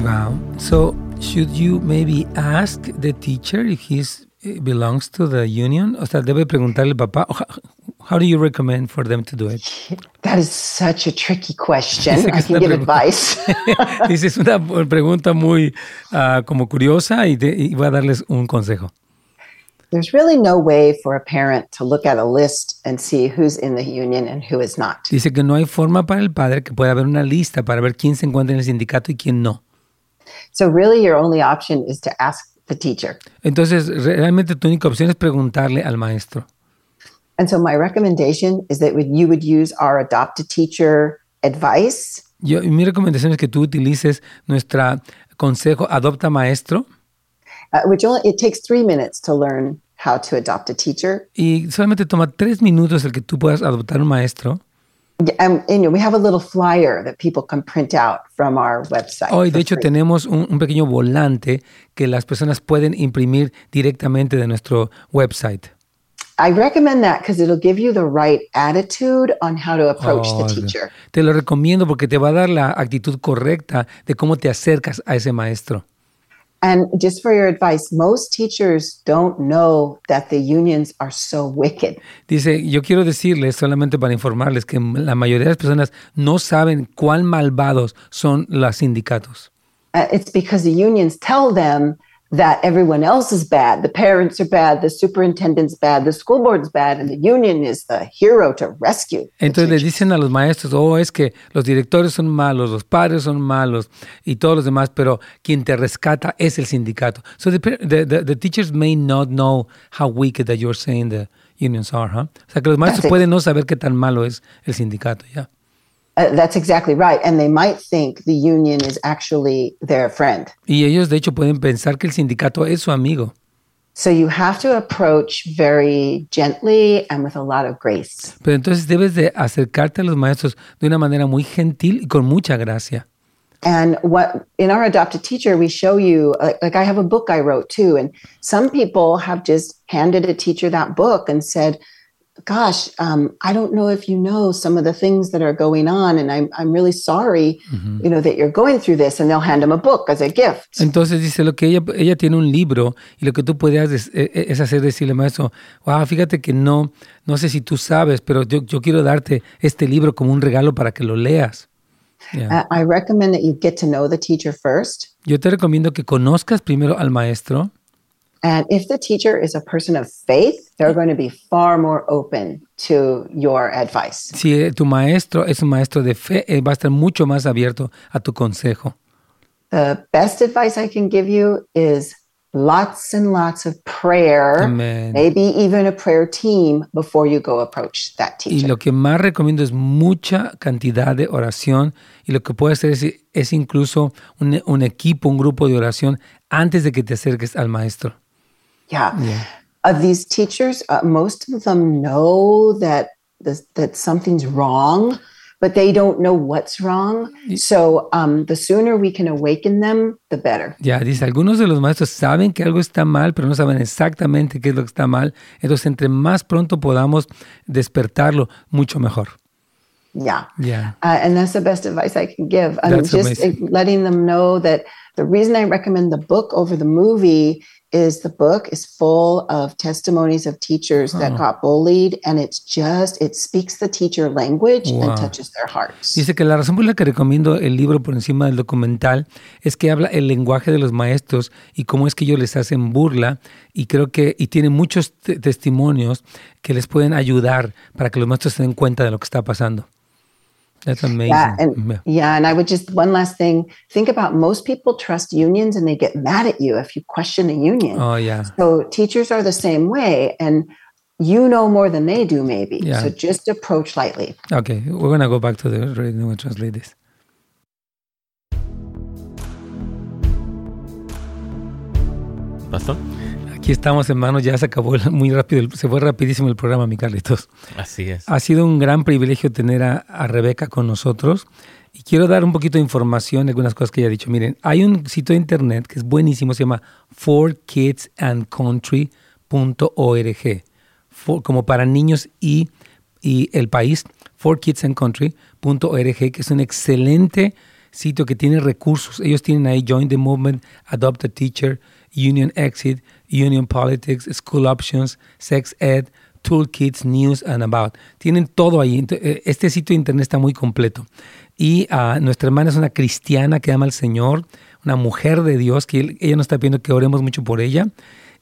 Wow. So, should you maybe ask the teacher if he's eh, belongs to the union? O sea, debe preguntarle al papá. How, do you recommend for them to do it?
That is such a tricky question. I can give advice.
Dice, es una pregunta muy ah, como curiosa y, de- y voy a darles un consejo.
There's really no way for a parent to look at a list and see who's in the union and who is not.
Dice que no hay forma para el padre que pueda haber una lista para ver quién se encuentra en el sindicato y quién no.
So really your only option is to ask the teacher.
Entonces, realmente tu única opción es preguntarle al maestro.
And so my recommendation is that you would use our adopt a teacher advice
Yo, mi recomendación es que tú utilices nuestra consejo Adopta Maestro
uh, which only it takes three minutes to learn how to adopt a teacher.
y solamente toma tres minutos el que tú puedas adoptar un maestro.
And, you know, we have a little flyer that people can print out from our website.
Hoy, de hecho,
free.
tenemos un, un pequeño volante que las personas pueden imprimir directamente de nuestro website.
I recommend that because it'll give you the right attitude on how to approach
Oh,
the teacher.
Te lo recomiendo porque te va a dar la actitud correcta de cómo te acercas a ese maestro.
And just for your advice, most teachers don't know that the unions are so wicked.
Dice, yo quiero decirles solamente para informarles que la mayoría de las personas no saben cuán malvados son los sindicatos.
Uh, it's because the unions tell them that everyone else is bad. The parents are bad, the superintendent's bad, the school board's bad, and the union is the hero to rescue.
Entonces le dicen a los maestros, oh, es que los directores son malos, los padres son malos y todos los demás, pero quien te rescata es el sindicato. So the, the, the, the teachers may not know how wicked that you're saying the unions are, huh? O sea, que los maestros
That's it.
pueden no saber qué tan malo es el sindicato, ya.
Uh, Uh, that's exactly right. And they might think the union is actually their friend.
Y ellos, de hecho, pueden pensar que el sindicato es su amigo.
So you have to approach very gently and with a lot of grace.
Pero entonces debes de acercarte a los maestros de una manera muy gentil y con mucha gracia.
And what in our adopted teacher, we show you, like, like I have a book I wrote too. And some people have just handed a teacher that book and said, Gosh, um, I don't know if you know some of the things that are going on, and I'm I'm really sorry, you know, that you're going through this. And they'll hand them a book as a gift.
Entonces dice lo que ella, ella tiene un libro y lo que tú puedes es, es hacer decirle maestro, wow, fíjate que no, no sé si tú sabes, pero yo, yo quiero darte este libro como un regalo para que lo leas. Yeah.
Uh, I recommend that you get to know the teacher first.
Yo te recomiendo que conozcas primero al maestro
And if the teacher is a person of faith, they're going to be far more open to your advice.
Si eh, tu maestro es un maestro de fe, va a estar mucho más abierto a tu consejo.
The best advice I can give you is lots and lots of prayer,
Amen.
maybe even a prayer team before you go approach that
Y
teacher.
lo que más recomiendo es mucha cantidad de oración y lo que puedes hacer es, es incluso un, un equipo, un grupo de oración antes de que te acerques al maestro.
Yeah.
Yeah.
Of these teachers, uh, most of them know that this, that something's wrong, but they don't know what's wrong. So um, the sooner we can awaken them, the better.
Ya, dice, algunos de los maestros saben que algo está mal, pero no saben exactamente qué es lo que está mal. Entonces, entre más pronto podamos despertarlo, mucho mejor.
Yeah.
Yeah.
Uh, and that's the best advice I can give. Um,
That's
just
amazing.
letting them know that the reason I recommend the book over the movie is the book is full of testimonies of teachers
Oh.
that got bullied, and it's just it speaks the teacher language
Wow.
and touches their hearts.
Dice que la razón por la que recomiendo el libro por encima del documental es que habla el lenguaje de los maestros y cómo es que ellos les hacen burla y creo que y tiene muchos te- testimonios que les pueden ayudar para que los maestros se den cuenta de lo que está pasando. That's amazing.
Yeah, and mm,
Yeah.
yeah, and I would just one last thing. Think about most people trust unions and they get mad at you if you question a union.
Oh, yeah.
So teachers are the same way, and you know more than they do, maybe.
Yeah.
So just approach lightly.
Okay, we're gonna go back to the radio and translate this.
¿Pastor?
Aquí estamos, hermanos, ya se acabó muy rápido, se fue rapidísimo el programa, mi Carlitos.
Así es.
Ha sido un gran privilegio tener a, a Rebeca con nosotros y quiero dar un poquito de información, algunas cosas que ella ha dicho. Miren, hay un sitio de internet que es buenísimo, se llama forkidsandcountry.org, For- como para niños y, y el país, forkidsandcountry.org, que es un excelente sitio que tiene recursos. Ellos tienen ahí Join the Movement, Adopt a Teacher, Union Exit, Union Politics, School Options, Sex Ed, Toolkits, News and About. Tienen todo ahí. Eh, Este sitio de internet está muy completo. Y ah, nuestra hermana es una cristiana que ama al Señor, una mujer de Dios, que ella nos está pidiendo que oremos mucho por ella.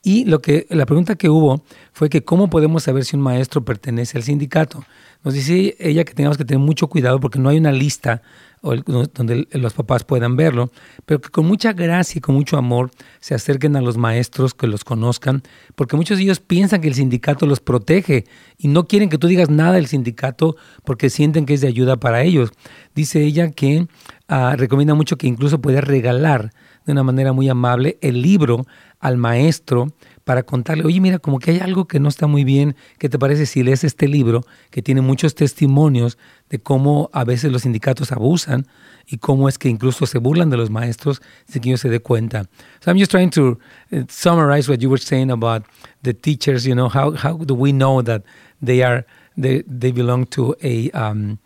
Y lo que, la pregunta que hubo fue que cómo podemos saber si un maestro pertenece al sindicato. Nos dice ella que tenemos que tener mucho cuidado porque no hay una lista donde los papás puedan verlo, pero que con mucha gracia y con mucho amor se acerquen a los maestros, que los conozcan, porque muchos de ellos piensan que el sindicato los protege y no quieren que tú digas nada del sindicato porque sienten que es de ayuda para ellos. Dice ella que ah, recomienda mucho que incluso puedes regalar de una manera muy amable el libro al maestro para contarle, oye, mira, como que hay algo que no está muy bien, ¿qué te parece si lees este libro que tiene muchos testimonios de cómo a veces los sindicatos abusan y cómo es que incluso se burlan de los maestros sin que ellos se dé cuenta? So I'm just trying to uh, summarize what you were saying about the teachers, you know, how, how do we know that they are, they, they belong to a, um,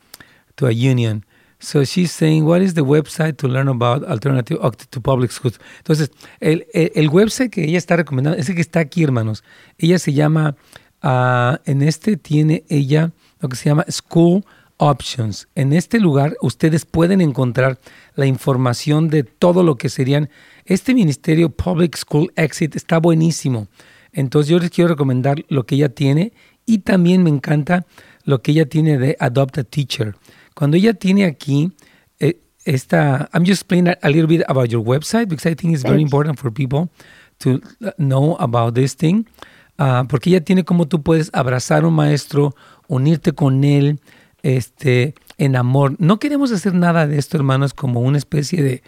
to a union? So she's saying, what is the website to learn about alternative to public schools? Entonces, el, el, website que ella está recomendando, ese que está aquí, hermanos, ella se llama, uh, en este tiene ella lo que se llama School Options. En este lugar ustedes pueden encontrar la información de todo lo que serían. Este ministerio Public School Exit está buenísimo. Entonces yo les quiero recomendar lo que ella tiene y también me encanta lo que ella tiene de Adopt a Teacher. Cuando ella tiene aquí eh, esta, I'm just explaining a, little bit about your website because I think it's very important for people to know about this thing. Uh, porque ella tiene como tú puedes abrazar a un maestro, unirte con él, este, en amor. No queremos hacer nada de esto, hermanos, como una especie de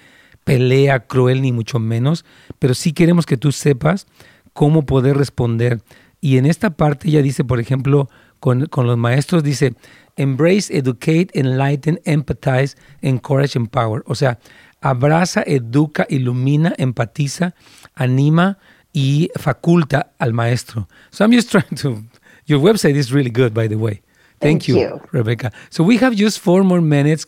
pelea cruel, ni mucho menos, pero sí queremos que tú sepas cómo poder responder. Y en esta parte ella dice, por ejemplo, con, con los maestros, dice, Embrace, educate, enlighten, empathize, encourage, empower. O sea, abraza, educa, ilumina, empatiza, anima y faculta al maestro. So I'm just trying to. Your website is really good, by the way. Thank,
Thank you, you,
Rebecca. So we have just four more minutes.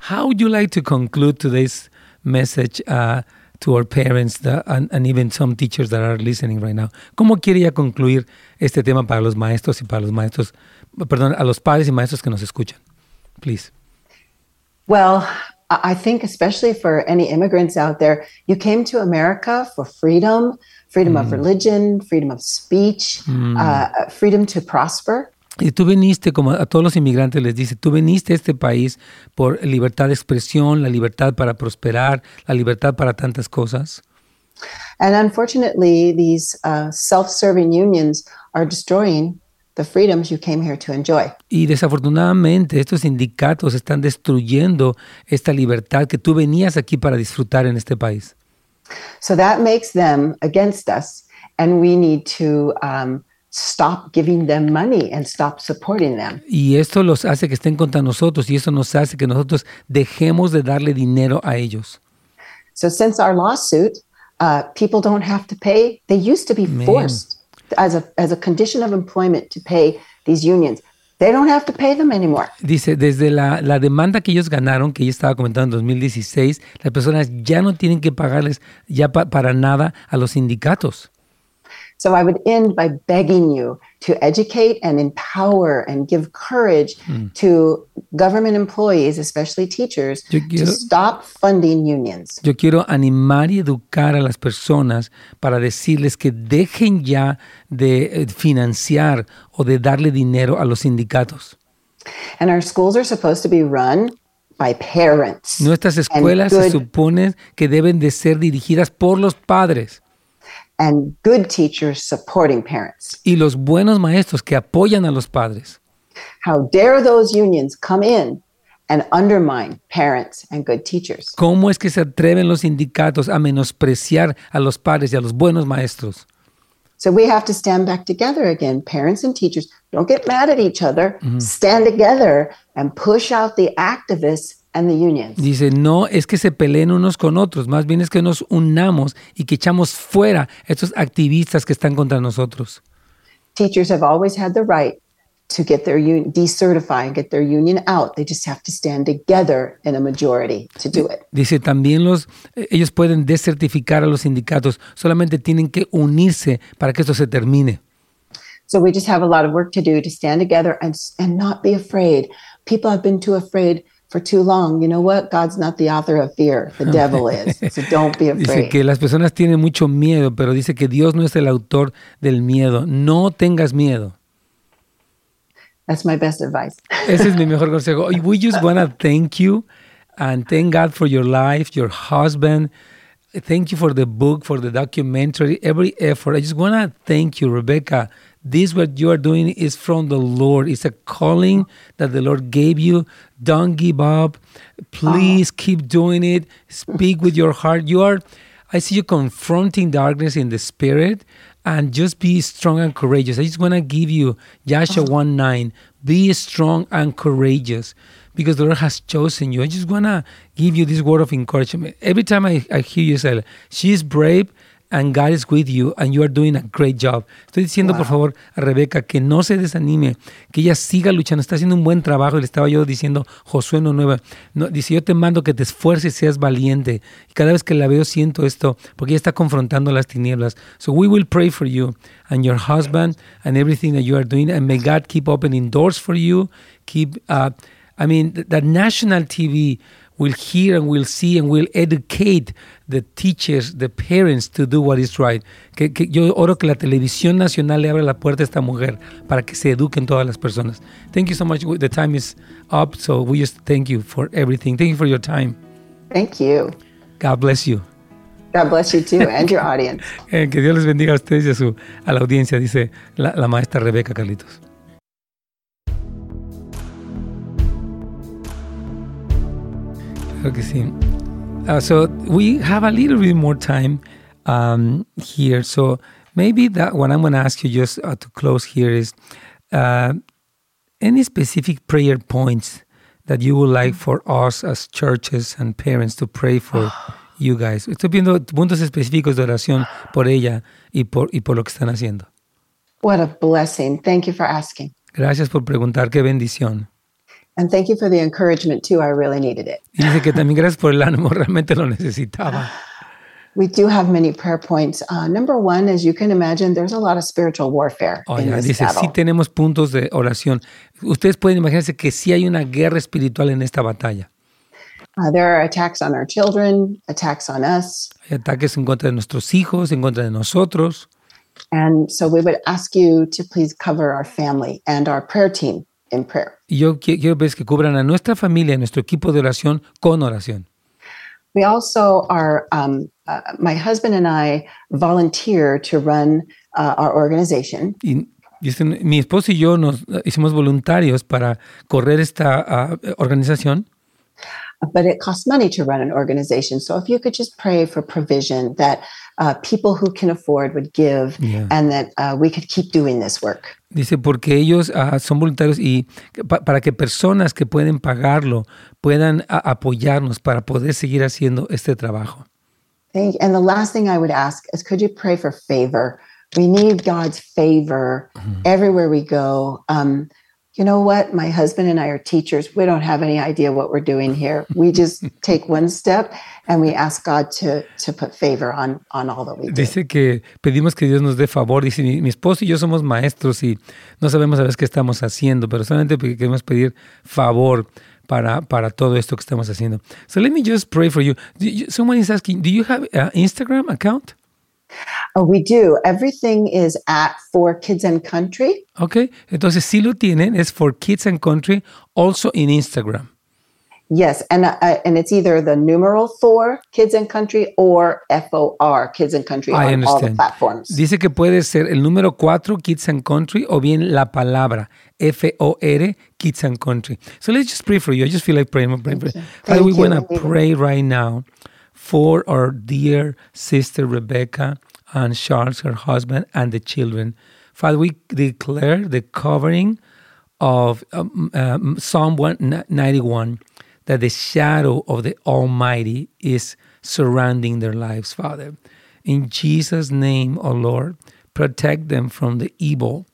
How would you like to conclude today's message uh, to our parents that, and, and, even some teachers that are listening right now? ¿Cómo quiere ya concluir este tema para los maestros y para los maestros perdón, a los padres y maestros que nos escuchan. Please.
Well, I think especially for any immigrants out there, you came to America for freedom, freedom mm. of religion, freedom of speech, mm. uh, freedom to prosper.
Y tú viniste, como a todos los inmigrantes les dice, tú viniste a este país por libertad de expresión, la libertad para prosperar, la libertad para tantas cosas.
And unfortunately, these uh, self-serving unions are destroying the freedoms you came here to enjoy.
Y desafortunadamente estos sindicatos están destruyendo esta libertad que tú venías aquí para disfrutar en este país.
So that makes them against us and we need to um, stop giving them money and stop supporting them.
Y esto los hace que estén contra nosotros y eso nos hace que nosotros dejemos de darle dinero a ellos.
So since our lawsuit, uh, people don't have to pay. They used to be Man. forced as a, as a condition of employment to pay these unions. They don't have to pay them anymore.
Dice, desde la, la demanda que ellos ganaron, que ella estaba comentando en 2016, las personas ya no tienen que pagarles ya pa, para nada a los sindicatos.
So I would end by begging you to educate and empower and give courage mm. to government employees, especially teachers, quiero, to stop funding unions.
Yo quiero animar y educar a las personas para decirles que dejen ya de eh, financiar o de darle dinero a los sindicatos.
And our schools are supposed to be run by parents.
Nuestras escuelas se supone que deben de ser dirigidas por los padres
and good teachers supporting parents.
Y los buenos maestros que apoyan a los padres.
How dare those unions come in and undermine parents and good teachers?
¿Cómo es que se atreven los sindicatos a menospreciar a los padres y a los buenos maestros?
So we have to stand back together again, parents and teachers. Don't get mad at each other. Mm -hmm. Stand together and push out the activists
Dice, no es que se peleen unos con otros, más bien es que nos unamos y que echamos fuera estos activistas que están contra nosotros.
Teachers have always had the right to get their union decertify and get their union out. They just have to stand together in a majority to do it.
Dice también los ellos pueden desertificar a los sindicatos, solamente tienen que unirse para que esto se termine.
So we just have a lot of work to do to stand together and and not be afraid. People have been too afraid for too long, you know what? God's not the author of fear. The devil is. So don't be afraid.
Dice que las personas tienen mucho miedo, pero dice que Dios no es el autor del miedo. No tengas miedo.
That's my best advice.
Ese es mi mejor consejo. We just want to thank you and thank God for your life, your husband. Thank you for the book, for the documentary, every effort. I just want to thank you, Rebecca. This what you are doing is from the Lord. It's a calling that the Lord gave you. Don't give up. Please oh. keep doing it. Speak with your heart. You are I see you confronting darkness in the spirit and just be strong and courageous. I just want to give you Joshua uh-huh. 1 9. Be strong and courageous because the Lord has chosen you. I just want to give you this word of encouragement. Every time I, I hear you say, she is brave and God is with you and you are doing a great job. Estoy diciendo, por favor, a Rebeca que no se desanime, que ella siga luchando, está haciendo un buen trabajo. Le estaba yo diciendo, Josué no nueva, no, dice, yo te mando que te esfuerces y seas valiente. Y cada vez que la veo siento esto, porque ella está confrontando las tinieblas. So we will pray for you and your husband and everything that you are doing. And may God keep opening doors for you. Keep, uh, I mean, th- that national TV will hear and will see and will educate the teachers, the parents to do what is right. Que, que yo oro que la televisión nacional le abra la puerta a esta mujer para que se eduquen todas las personas. Thank you so much. The time is up, so we just thank you for everything. Thank you for your time.
Thank you.
God bless you.
God bless you too and your audience.
Eh, que Dios les bendiga a ustedes y a, su, a la audiencia, dice la, la maestra Rebeca Carlitos. Claro que sí. Uh, so we have a little bit more time um, here. So maybe that what I'm going to ask you just uh, to close here is uh, any specific prayer points that you would like for us as churches and parents to pray for you guys. Estoy viendo puntos específicos de oración por ella y por, y por lo que están haciendo.
What a blessing. Thank you for asking.
Gracias por preguntar, qué bendición.
And thank you for the encouragement too. I really needed it.
Y dice que también gracias por el ánimo, realmente lo necesitaba.
We do have many prayer points. Uh, number one, as you can imagine, there's a lot of spiritual warfare in
Oiga,
this
dice,
battle.
sí tenemos puntos de oración. Ustedes pueden imaginarse que sí hay una guerra espiritual en esta batalla.
Uh, there are attacks on our children, attacks on us.
Hay ataques en contra de nuestros hijos, en contra de nosotros.
And so we would ask you to please cover our family and our prayer team in prayer.
Y yo qui- quiero ver que cubran a nuestra familia, nuestro equipo de oración con oración.
We also are, um, uh, my husband and I volunteer to run uh, our organization.
Y dice, mi esposo y yo nos eh, hicimos voluntarios para correr esta ah, organización.
but it costs money to run an organization. So if you could just pray for provision that uh, people who can afford would give
Yeah.
and that uh, we could keep doing this work.
Dice, porque ellos ah, son voluntarios y pa- para que personas que pueden pagarlo puedan ah, apoyarnos para poder seguir haciendo este trabajo.
Thank And the last thing I would ask is could you pray for favor? We need God's favor everywhere we go. Um, you know what? My husband and I are teachers. We don't have any idea what we're doing here. We just take one step and we ask God to to put favor on on all that we do.
Dice que pedimos que Dios nos dé favor. Dice, mi, mi esposo y yo somos maestros y no sabemos a veces qué estamos haciendo, pero solamente queremos pedir favor para, para todo esto que estamos haciendo. So let me just pray for you. You- someone is asking, do you have an Instagram account?
Oh, we do. Everything is at For Kids and Country.
Ok, entonces si lo tienen, es for Kids and Country, also in Instagram.
Yes, and uh, and it's either the numeral for Kids and Country or F O R Kids and Country
I
on all the platforms.
Dice que puede ser el número 4, Kids and Country, o bien la palabra F-O-R, Kids and Country. So let's just pray for you. I just feel like praying. praying, praying. Father, we want to pray right now for our dear sister Rebecca and Charles, her husband, and the children. Father, we declare the covering of um, um, Psalm 191 that the shadow of the Almighty is surrounding their lives, Father. In Jesus' name, O Lord, protect them from the evil,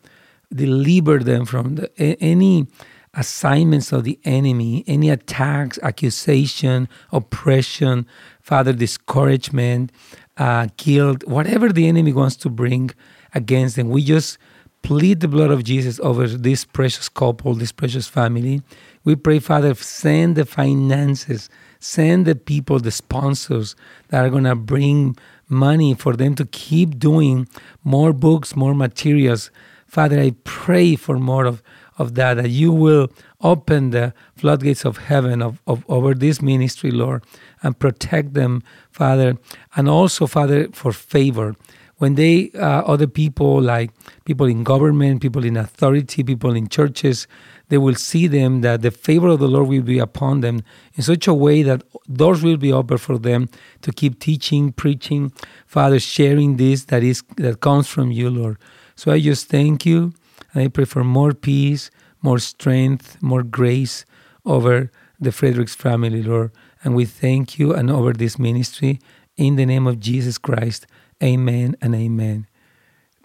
deliver them from the, any assignments of the enemy, any attacks, accusation, oppression, Father, discouragement, uh, guilt, whatever the enemy wants to bring against them. We just plead the blood of Jesus over this precious couple, this precious family. We pray, Father, send the finances, send the people, the sponsors that are going to bring money for them to keep doing more books, more materials. Father, I pray for more of, of that, that you will open the floodgates of heaven of, of, over this ministry, Lord, and protect them, Father, and also, Father, for favor. When they, uh, other people like people in government, people in authority, people in churches, they will see them that the favor of the Lord will be upon them in such a way that doors will be open for them to keep teaching, preaching, Father, sharing this that is that comes from you, Lord. So I just thank you and I pray for more peace, more strength, more grace over the Fredericks family, Lord. And we thank you and over this ministry in the name of Jesus Christ. Amen and amen.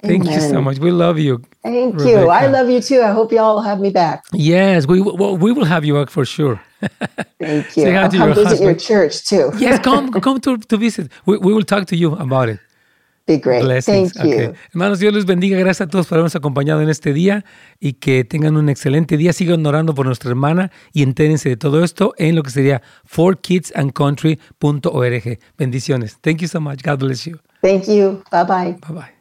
Thank amen. you so much. We love you.
Thank Rebecca. you. I love you too. I hope you all have me back.
Yes, we well, we will have you back for sure.
Thank you. I'll come visit husband. your church too.
yes, come come to, to visit. We, we will talk to you about it.
Be great. Blessings. Thank you. Okay.
Hermanos, Dios les bendiga. Gracias a todos por habernos acompañado en este día y que tengan un excelente día. Sigan orando por nuestra hermana y entérense de todo esto en lo que sería forkidsandcountry.org. Bendiciones. Thank you so much. God bless you.
Thank you. Bye bye.
Bye bye.